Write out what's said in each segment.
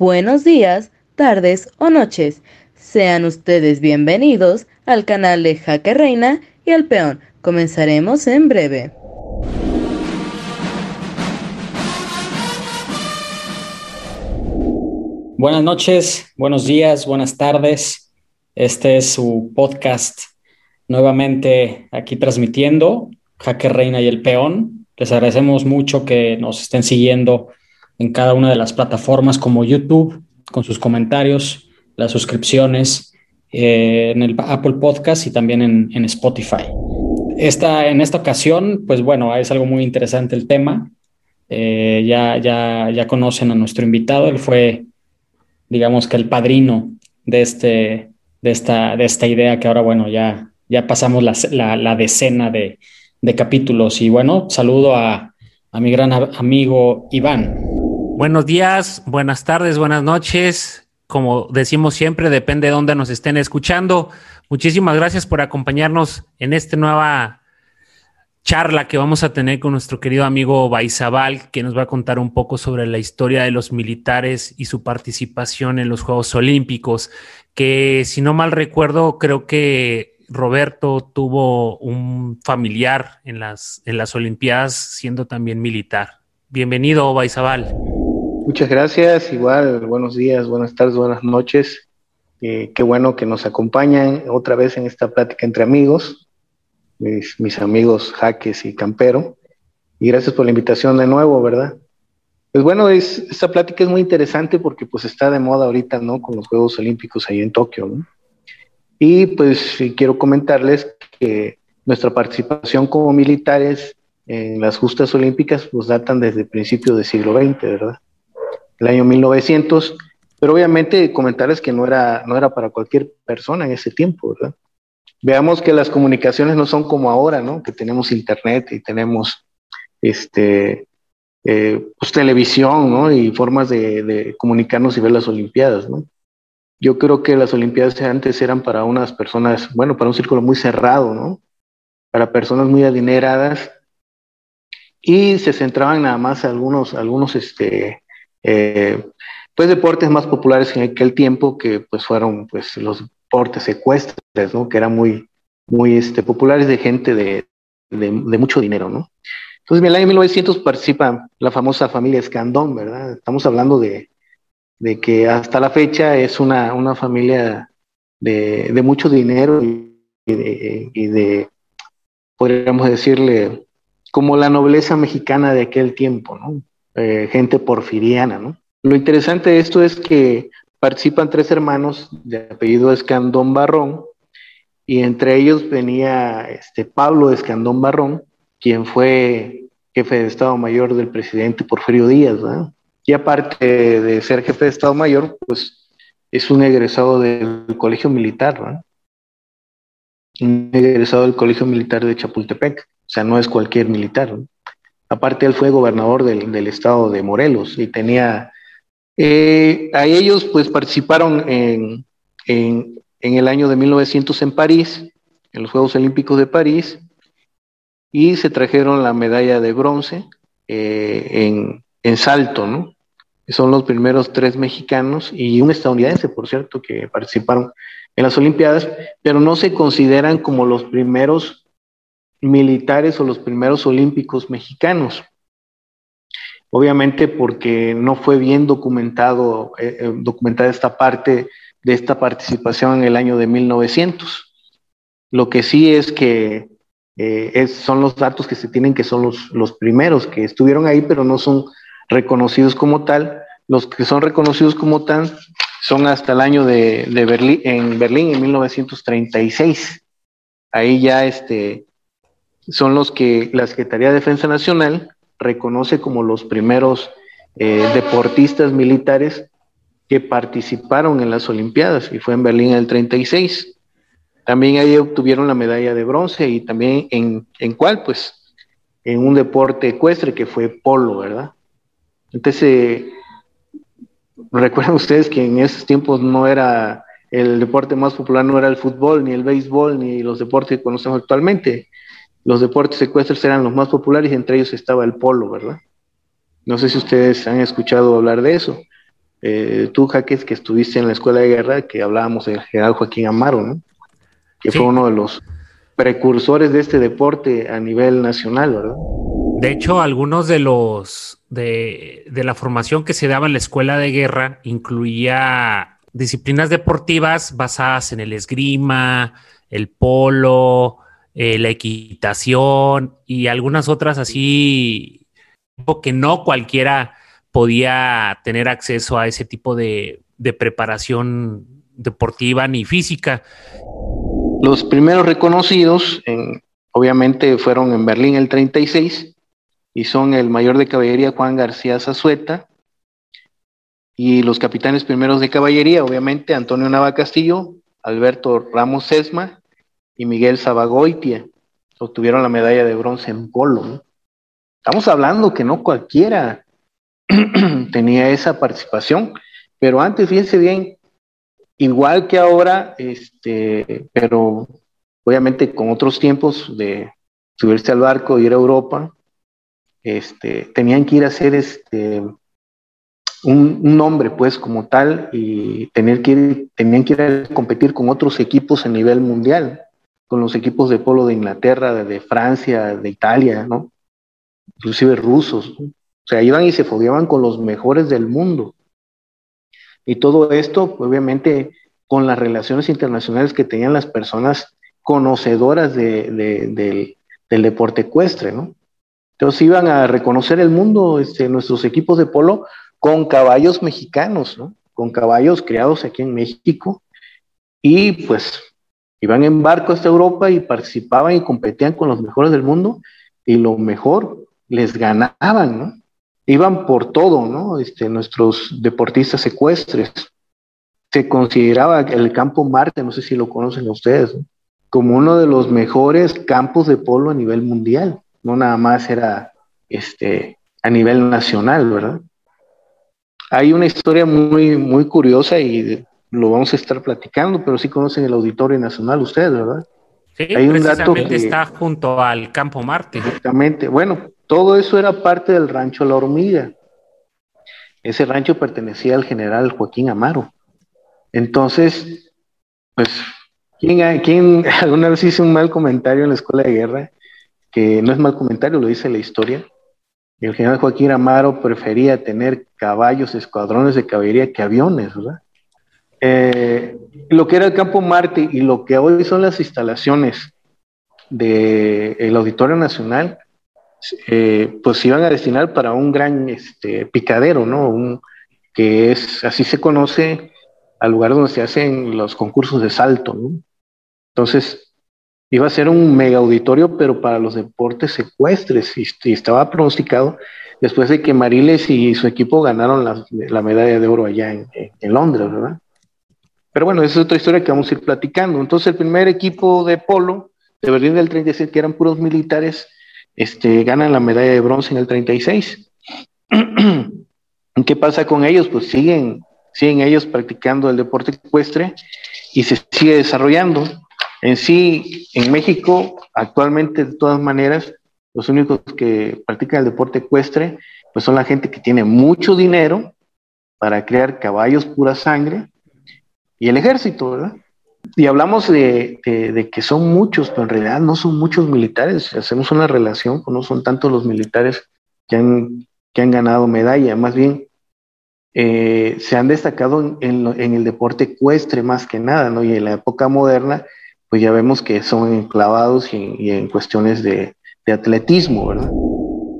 buenos días, tardes o noches. Sean ustedes bienvenidos al canal de Jaque Reina y al Peón. Comenzaremos en breve. Buenas noches, buenos días, buenas tardes. Este es su podcast nuevamente aquí transmitiendo Jaque Reina y el Peón. Les agradecemos mucho que nos estén siguiendo en cada una de las plataformas como YouTube, con sus comentarios, las suscripciones eh, en el Apple Podcast y también en, Spotify. Esta, en esta ocasión, pues bueno, es algo muy interesante el tema. Eh, ya, ya, ya conocen a nuestro invitado, él fue, digamos que el padrino de, este, de, esta, de esta idea que ahora, bueno, ya, ya pasamos la, la, decena de, de, capítulos. Y bueno, saludo a, a mi gran amigo Iván. Buenos días, buenas tardes, buenas noches. Como decimos siempre, depende de dónde nos estén escuchando. Muchísimas gracias por acompañarnos en esta nueva charla que vamos a tener con nuestro querido amigo Baizabal, que nos va a contar un poco sobre la historia de los militares y su participación en los Juegos Olímpicos, que si no mal recuerdo, creo que Roberto tuvo un familiar en las, en las Olimpiadas siendo también militar. Bienvenido, Baizabal. Muchas gracias, igual buenos días, buenas tardes, buenas noches. Eh, qué bueno que nos acompañan otra vez en esta plática entre amigos, mis, amigos Jaques y Campero. Y gracias por la invitación de nuevo, ¿verdad? Pues bueno, es, esta plática es muy interesante porque pues está de moda ahorita, ¿no? Con los Juegos Olímpicos ahí en Tokio, ¿no? Y pues quiero comentarles que nuestra participación como militares en las justas olímpicas pues datan desde el principio del siglo XX, ¿verdad? El año 1900, pero obviamente comentarles que no era, no era para cualquier persona en ese tiempo, ¿verdad? Veamos que las comunicaciones no son como ahora, ¿no? Que tenemos internet y tenemos este, eh, pues, televisión, ¿no? Y formas de, comunicarnos y ver las Olimpiadas, ¿no? Yo creo que las Olimpiadas antes eran para unas personas, bueno, para un círculo muy cerrado, ¿no? Para personas muy adineradas y se centraban nada más algunos, algunos, este, eh, pues deportes más populares en aquel tiempo que pues fueron pues los deportes ecuestres, ¿no? Que eran muy, muy este, populares de gente de, de, mucho dinero, ¿no? Entonces, en el año 1900 participa la famosa familia Escandón, ¿verdad? Estamos hablando de, de que hasta la fecha es una, una familia de, de, mucho dinero y de, y de, podríamos decirle, como la nobleza mexicana de aquel tiempo, ¿no? Eh, gente porfiriana, ¿no? Lo interesante de esto es que participan tres hermanos de apellido Escandón Barrón, y entre ellos venía este Pablo Escandón Barrón, quien fue jefe de Estado Mayor del presidente Porfirio Díaz, ¿no? Y aparte de ser jefe de Estado Mayor, pues es un egresado del Colegio Militar, ¿no? Un egresado del Colegio Militar de Chapultepec, o sea, no es cualquier militar, ¿no? Aparte, él fue gobernador del, estado de Morelos y tenía, eh, a ellos pues participaron en, el año de 1900 en París, en los Juegos Olímpicos de París, y se trajeron la medalla de bronce eh, en, en, salto, ¿no? Son los primeros tres mexicanos y un estadounidense, por cierto, que participaron en las Olimpiadas, pero no se consideran como los primeros militares o los primeros olímpicos mexicanos. Obviamente porque no fue bien documentado, eh, eh, documentada esta parte de esta participación en el año de 1900. Lo que sí es que eh, es, son los datos que se tienen que son los, los primeros que estuvieron ahí, pero no son reconocidos como tal. Los que son reconocidos como tal son hasta el año de, de Berlín, en Berlín en 1936. Ahí ya este, son los que la Secretaría de Defensa Nacional reconoce como los primeros eh, deportistas militares que participaron en las Olimpiadas y fue en Berlín en el 36. También ahí obtuvieron la medalla de bronce y también en, en cuál, pues en un deporte ecuestre que fue polo, ¿verdad? Entonces, eh, recuerden ustedes que en esos tiempos no era el deporte más popular, no era el fútbol, ni el béisbol, ni los deportes que conocemos actualmente los deportes ecuestres eran los más populares y entre ellos estaba el polo, ¿verdad? No sé si ustedes han escuchado hablar de eso. eh, tú, Jaques, que estuviste en la escuela de guerra, que hablábamos del general Joaquín Amaro, ¿no? Que fue uno de los precursores de este deporte a nivel nacional, ¿verdad? De hecho, algunos de los de, de la formación que se daba en la escuela de guerra incluía disciplinas deportivas basadas en el esgrima, el polo, eh, la equitación y algunas otras así que no cualquiera podía tener acceso a ese tipo de, de preparación deportiva ni física. Los primeros reconocidos, en, obviamente, fueron en Berlín el 36 y son el mayor de caballería Juan García Zazueta y los capitanes primeros de caballería, obviamente, Antonio Nava Castillo, Alberto Ramos Sesma y Miguel Sabagoitia. Obtuvieron la medalla de bronce en polo. Estamos hablando que no cualquiera tenía esa participación, pero antes, fíjense bien, igual que ahora, este, pero obviamente con otros tiempos de subirse al barco, ir a Europa, este, tenían que ir a hacer este, un, nombre, pues, como tal, y tener que ir, tenían que ir a competir con otros equipos a nivel mundial, con los equipos de polo de Inglaterra, de, Francia, de Italia, ¿no? Inclusive rusos. O sea, iban y se fogueaban con los mejores del mundo. Y todo esto, obviamente, con las relaciones internacionales que tenían las personas conocedoras del, del deporte ecuestre, ¿no? Entonces iban a reconocer el mundo, este, nuestros equipos de polo, con caballos mexicanos, ¿no? Con caballos criados aquí en México. Y pues iban en barco hasta Europa y participaban y competían con los mejores del mundo y lo mejor les ganaban, ¿no? Iban por todo, ¿no? Este, nuestros deportistas ecuestres. Se consideraba el campo Marte, no sé si lo conocen ustedes, como uno de los mejores campos de polo a nivel mundial no nada más era este, a nivel nacional, ¿verdad? Hay una historia muy, muy curiosa y lo vamos a estar platicando, pero sí conocen el Auditorio Nacional ustedes, ¿verdad? Sí, Hay un dato que está junto al Campo Marte. Exactamente. Bueno, todo eso era parte del rancho La Hormiga. Ese rancho pertenecía al general Joaquín Amaro. Entonces, pues, ¿quién, ¿quién alguna vez hizo un mal comentario en la escuela de guerra? que no es mal comentario, lo dice la historia. El general Joaquín Amaro prefería tener caballos, escuadrones de caballería que aviones, ¿verdad? Eh, lo que era el campo Marte y lo que hoy son las instalaciones del Auditorio Nacional, eh, pues se iban a destinar para un gran este, picadero, ¿no? Un, que es, así se conoce al lugar donde se hacen los concursos de salto, ¿no? Entonces, iba a ser un mega auditorio, pero para los deportes secuestres, y, estaba pronosticado después de que Mariles y su equipo ganaron la, medalla de oro allá en, Londres, ¿verdad? Pero bueno, esa es otra historia que vamos a ir platicando. Entonces, el primer equipo de polo de Berlín del 36, que eran puros militares, este, ganan la medalla de bronce en el 36. ¿Qué pasa con ellos? Pues siguen, siguen ellos practicando el deporte ecuestre y se sigue desarrollando. En sí, en México, actualmente, de todas maneras, los únicos que practican el deporte ecuestre, pues son la gente que tiene mucho dinero para crear caballos pura sangre y el ejército, ¿verdad? Y hablamos de, que son muchos, pero en realidad no son muchos militares. Hacemos una relación, pues no son tantos los militares que han, que han ganado medalla, más bien eh, se han destacado en, el deporte ecuestre más que nada, ¿no? Y en la época moderna, pues ya vemos que son enclavados y, en cuestiones de, atletismo, ¿verdad?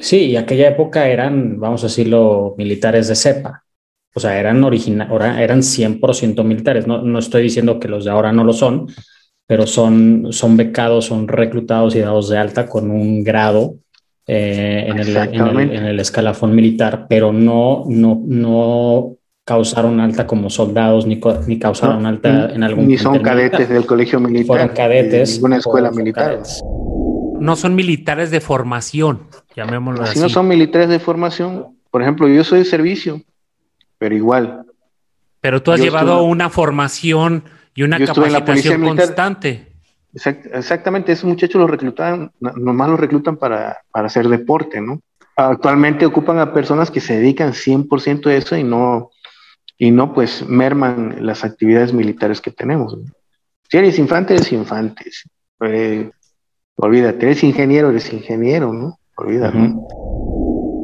Sí, y aquella época eran, vamos a decirlo, militares de cepa. O sea, eran original, eran 100% militares. No, no estoy diciendo que los de ahora no lo son, pero son, son becados, son reclutados y dados de alta con un grado eh, en, el, en, el, escalafón militar, pero no, no, no causaron alta como soldados, ni, ni causaron alta en algún Ni son cadetes del colegio militar. Fueron cadetes. una escuela militar. No son militares de formación, llamémoslo así. Si no son militares de formación, por ejemplo, yo soy de servicio, pero igual. Pero tú has llevado una formación y una capacitación constante. exactamente, esos muchachos los reclutan, nomás los reclutan para, para hacer deporte, ¿no? Actualmente ocupan a personas que se dedican 100% a eso y no, y no pues merman las actividades militares que tenemos. Si eres infante, eres infante. Eh, olvídate, eres ingeniero, eres ingeniero, ¿no? Olvídate.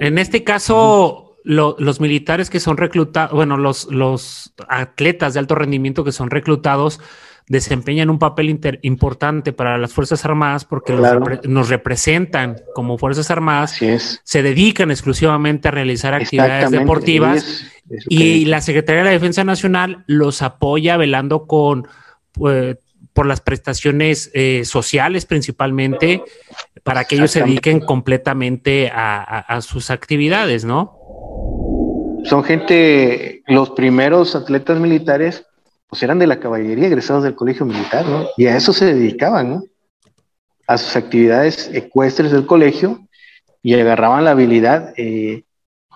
En este caso, los militares que son reclutados, bueno, los, los atletas de alto rendimiento que son reclutados, desempeñan un papel importante para las Fuerzas Armadas porque nos representan como Fuerzas Armadas, se dedican exclusivamente a realizar actividades deportivas y, la Secretaría de la Defensa Nacional los apoya velando con pues, por las prestaciones eh, sociales principalmente para que ellos se dediquen completamente a sus actividades, ¿no? Son gente, los primeros atletas militares pues eran de la caballería, egresados del colegio militar, ¿no? Y a eso se dedicaban, ¿no? A sus actividades ecuestres del colegio y agarraban la habilidad eh,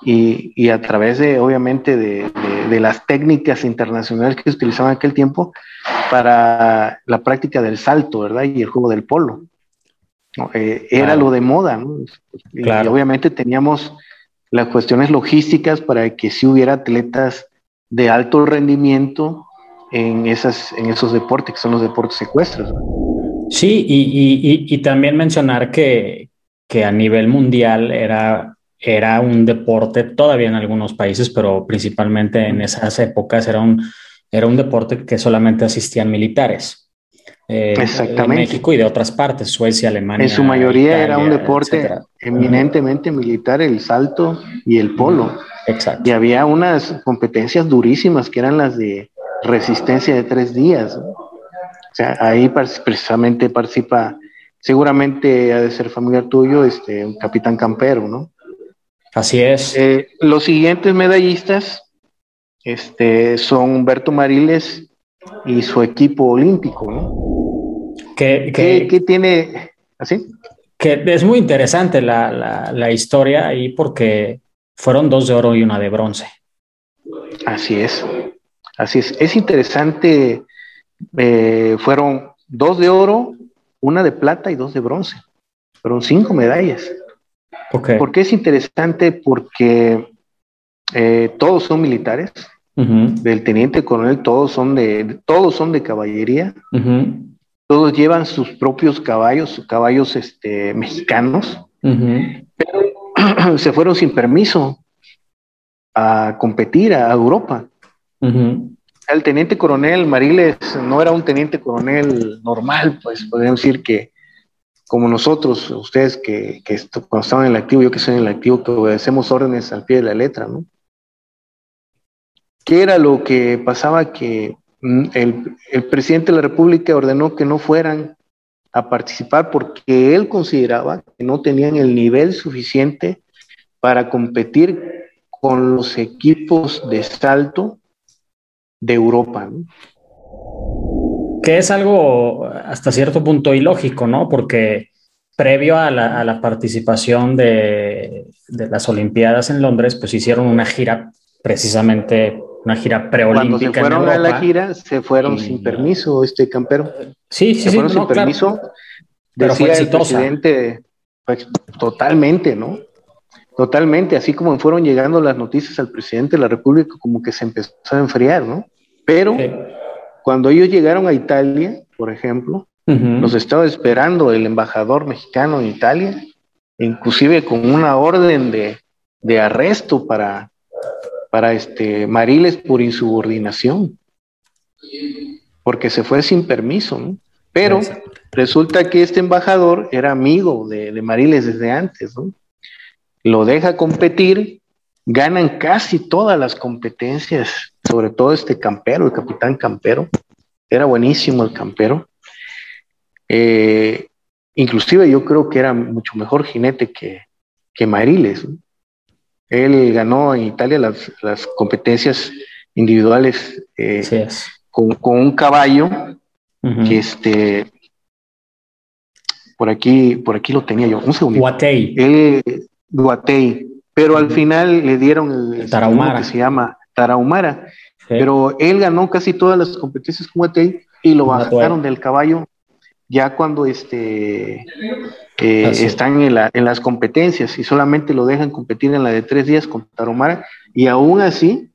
y, a través de, obviamente, de, las técnicas internacionales que se utilizaban en aquel tiempo para la práctica del salto, ¿verdad? Y el juego del polo. Eh, era lo de moda, ¿no? Y obviamente teníamos las cuestiones logísticas para que si hubiera atletas de alto rendimiento en, esas, en esos deportes, que son los deportes secuestros. Sí, y, y, también mencionar que, que a nivel mundial era, era un deporte, todavía en algunos países, pero principalmente en esas épocas era un, era un deporte que solamente asistían militares. Eh, Exactamente. De México y de otras partes, Suecia, Alemania. En su mayoría era un deporte eminentemente militar, el salto y el polo. Exacto. Y había unas competencias durísimas que eran las de resistencia de tres días. O sea, ahí precisamente participa, seguramente ha de ser familiar tuyo, este, un capitán campero, ¿no? Así es. Eh, los siguientes medallistas este, son Humberto Mariles y su equipo olímpico, ¿no? Que, ¿Qué, tiene? ¿Así? Que es muy interesante la, la, la historia ahí porque fueron dos de oro y una de bronce. Así es. Así es, es interesante, eh, fueron dos de oro, una de plata y dos de bronce. Fueron cinco medallas. ¿Por qué es interesante? Porque eh, todos son militares, del teniente coronel, todos son de, todos son de caballería, todos llevan sus propios caballos, caballos este, mexicanos, pero se fueron sin permiso a competir a Europa. El teniente coronel Mariles no era un teniente coronel normal, pues podríamos decir que como nosotros, ustedes que, que cuando estaban en el activo, yo que soy en el activo, que obedecemos órdenes al pie de la letra, ¿no? ¿Qué era lo que pasaba? Que el, el presidente de la República ordenó que no fueran a participar porque él consideraba que no tenían el nivel suficiente para competir con los equipos de salto de Europa. Que es algo hasta cierto punto ilógico, ¿no? Porque previo a la, participación de, las Olimpiadas en Londres, pues hicieron una gira precisamente una gira preolímpica. Cuando se fueron a la gira, se fueron sin permiso, este campero. Sí, sí, se fueron sin permiso. Pero fue el presidente, pues, totalmente, ¿no? Totalmente, así como fueron llegando las noticias al presidente de la República, como que se empezó a enfriar, ¿no? Pero cuando ellos llegaron a Italia, por ejemplo, los estaba esperando el embajador mexicano en Italia, inclusive con una orden de, de arresto para, para este Mariles por insubordinación, porque se fue sin permiso, ¿no? Pero resulta que este embajador era amigo de, de Mariles desde antes, ¿no? lo deja competir, ganan casi todas las competencias, sobre todo este campero, el capitán campero, era buenísimo el campero. Eh, inclusive yo creo que era mucho mejor jinete que, que Mariles. Él ganó en Italia las, competencias individuales eh, con, un caballo que este por aquí, por aquí lo tenía yo. Un segundo. Él, Guatei, pero al final le dieron el, Tarahumara. que se llama Tarahumara, pero él ganó casi todas las competencias con Guatei y lo bajaron del caballo ya cuando este eh, están en, la, en, las competencias y solamente lo dejan competir en la de tres días con Tarahumara y aún así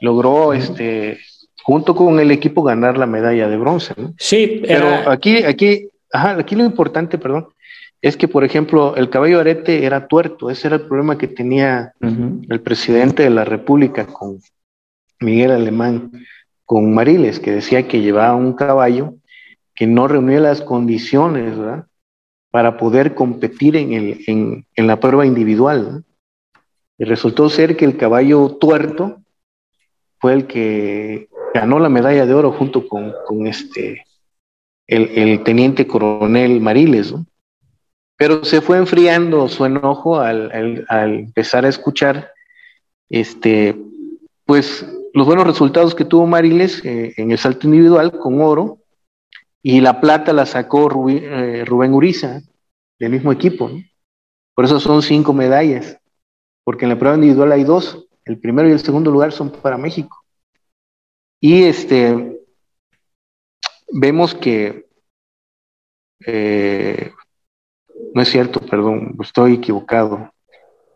logró, este, junto con el equipo, ganar la medalla de bronce. Sí, pero aquí, aquí, aquí lo importante, perdón, es que, por ejemplo, el caballo arete era tuerto. Ese era el problema que tenía el presidente de la República con Miguel Alemán, con Mariles, que decía que llevaba un caballo que no reunía las condiciones para poder competir en, el, en, la prueba individual. Y resultó ser que el caballo tuerto fue el que ganó la medalla de oro junto con, este, el, teniente coronel Mariles. Pero se fue enfriando su enojo al, empezar a escuchar este, pues, los buenos resultados que tuvo Mariles eh, en el salto individual con oro y la plata la sacó eh, Rubén, Uriza del mismo equipo. Por eso son cinco medallas, porque en la prueba individual hay dos, el primero y el segundo lugar son para México. Y este, vemos que eh, no es cierto, perdón, estoy equivocado.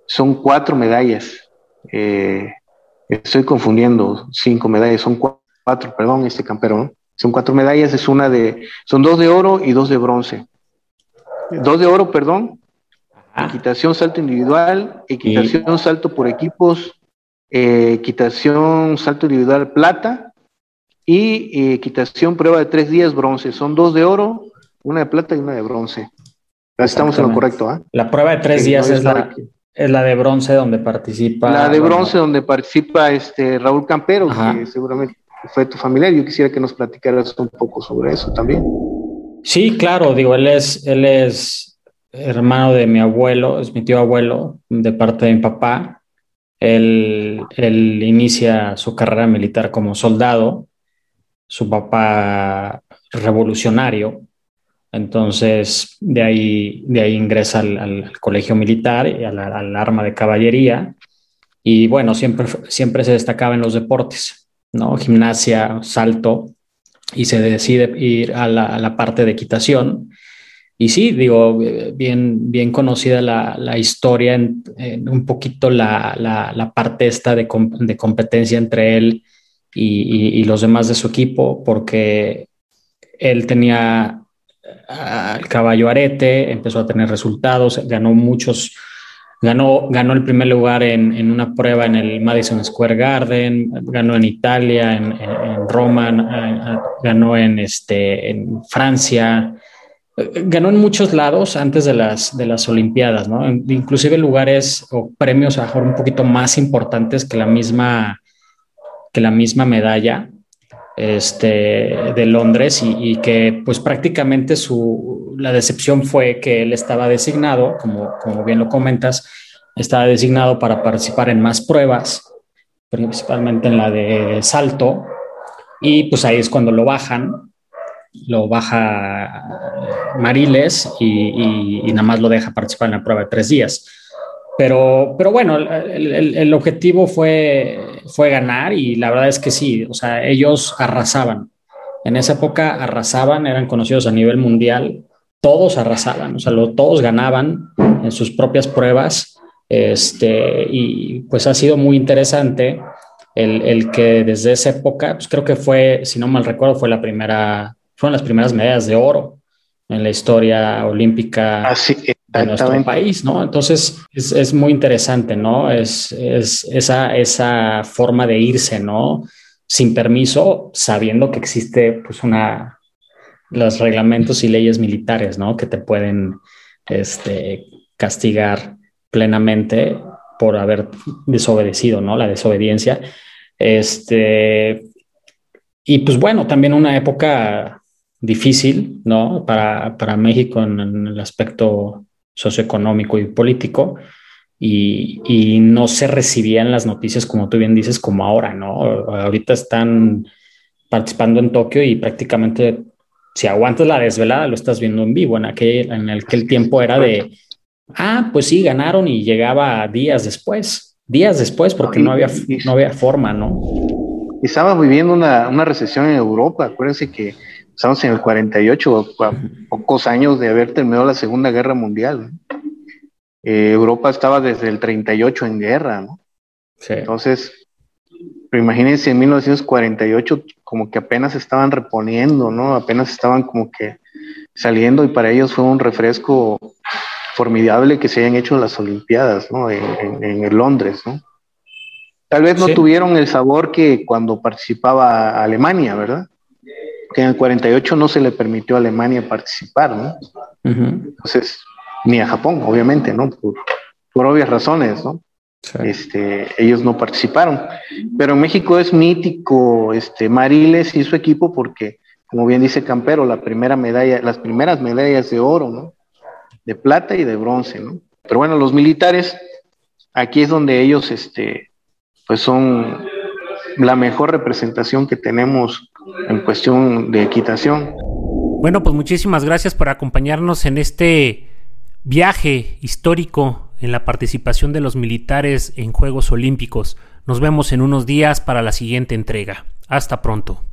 Son cuatro medallas. Eh, estoy confundiendo cinco medallas, son cuatro, perdón, este campeón. Son cuatro medallas, es una de, son dos de oro y dos de bronce. Dos de oro, perdón. Equitación, salto individual, equitación, salto por equipos, eh, equitación, salto individual, plata y eh, equitación, prueba de tres días, bronce. Son dos de oro, una de plata y una de bronce. Estamos en lo correcto, ¿ah? La prueba de tres días es, la, es la de bronce donde participa. La de bronce donde participa este Raúl Campero, que seguramente fue tu familiar. Yo quisiera que nos platicaras un poco sobre eso también. Sí, claro, digo, él es, él es hermano de mi abuelo, es mi tío abuelo, de parte de mi papá. Él, él inicia su carrera militar como soldado, su papá revolucionario, entonces, de ahí, de ahí ingresa al, colegio militar y al, arma de caballería. Y bueno, siempre, siempre se destacaba en los deportes, ¿no? Gimnasia, salto, y se decide ir a la, parte de equitación. Y sí, digo, bien, bien conocida la, historia, en, un poquito la, parte esta de, competencia entre él y los demás de su equipo, porque él tenía el caballo arete, empezó a tener resultados, ganó muchos, ganó, ganó el primer lugar en, una prueba en el Madison Square Garden, ganó en Italia, en, Roma, ganó en, este, en Francia, ganó en muchos lados antes de las, de las Olimpiadas, ¿no? inclusive lugares o premios a un poquito más importantes que la misma, que la misma medalla este, de Londres y, que pues prácticamente su, la decepción fue que él estaba designado, como, como bien lo comentas, estaba designado para participar en más pruebas, principalmente en la de salto, y pues ahí es cuando lo bajan, lo baja Mariles y, y nada más lo deja participar en la prueba de tres días. Pero, pero bueno, el, el, objetivo fue, fue ganar y la verdad es que sí, o sea, ellos arrasaban. En esa época arrasaban, eran conocidos a nivel mundial, todos arrasaban, o sea, todos ganaban en sus propias pruebas. Este, y pues ha sido muy interesante el, el, que desde esa época, pues creo que fue, si no mal recuerdo, fue la primera, fueron las primeras medallas de oro en la historia olímpica. Así, de nuestro país, ¿no? Entonces es, es muy interesante, ¿no? Es, es, esa, esa forma de irse, ¿no? Sin permiso, sabiendo que existe pues una, los reglamentos y leyes militares, ¿no? Que te pueden este, castigar plenamente por haber desobedecido, ¿no? La desobediencia. Este, y pues bueno, también una época difícil, ¿no? Para, para México en, el aspecto socioeconómico y político, y, no se recibían las noticias, como tú bien dices, como ahora, ¿no? Ahorita están participando en Tokio y prácticamente si aguantas la desvelada lo estás viendo en vivo. En aquel, en aquel tiempo era de, ah, pues sí, ganaron y llegaba días después, días después, porque no había, no había forma, ¿no? Estaba viviendo una, una recesión en Europa. Acuérdense que Estamos en el 48, a pocos años de haber terminado la Segunda Guerra Mundial. Eh, Europa estaba desde el 38 en guerra, ¿no? Entonces, pero imagínense, en 1948 como que apenas estaban reponiendo, ¿no? Apenas estaban como que saliendo y para ellos fue un refresco formidable que se hayan hecho las Olimpiadas, ¿no? En, en, Londres, ¿no? Tal vez no tuvieron el sabor que cuando participaba Alemania, ¿verdad? Que en el 48 no se le permitió a Alemania participar, ¿no? Entonces, ni a Japón, obviamente, ¿no? Por, por obvias razones, ¿no? Este, ellos no participaron. Pero México es mítico este, Mariles y su equipo porque, como bien dice Campero, la primera medalla, las primeras medallas de oro, ¿no? De plata y de bronce, ¿no? Pero bueno, los militares, aquí es donde ellos, este, pues son la mejor representación que tenemos en cuestión de equitación. Bueno, pues muchísimas gracias por acompañarnos en este viaje histórico en la participación de los militares en Juegos Olímpicos. Nos vemos en unos días para la siguiente entrega. Hasta pronto.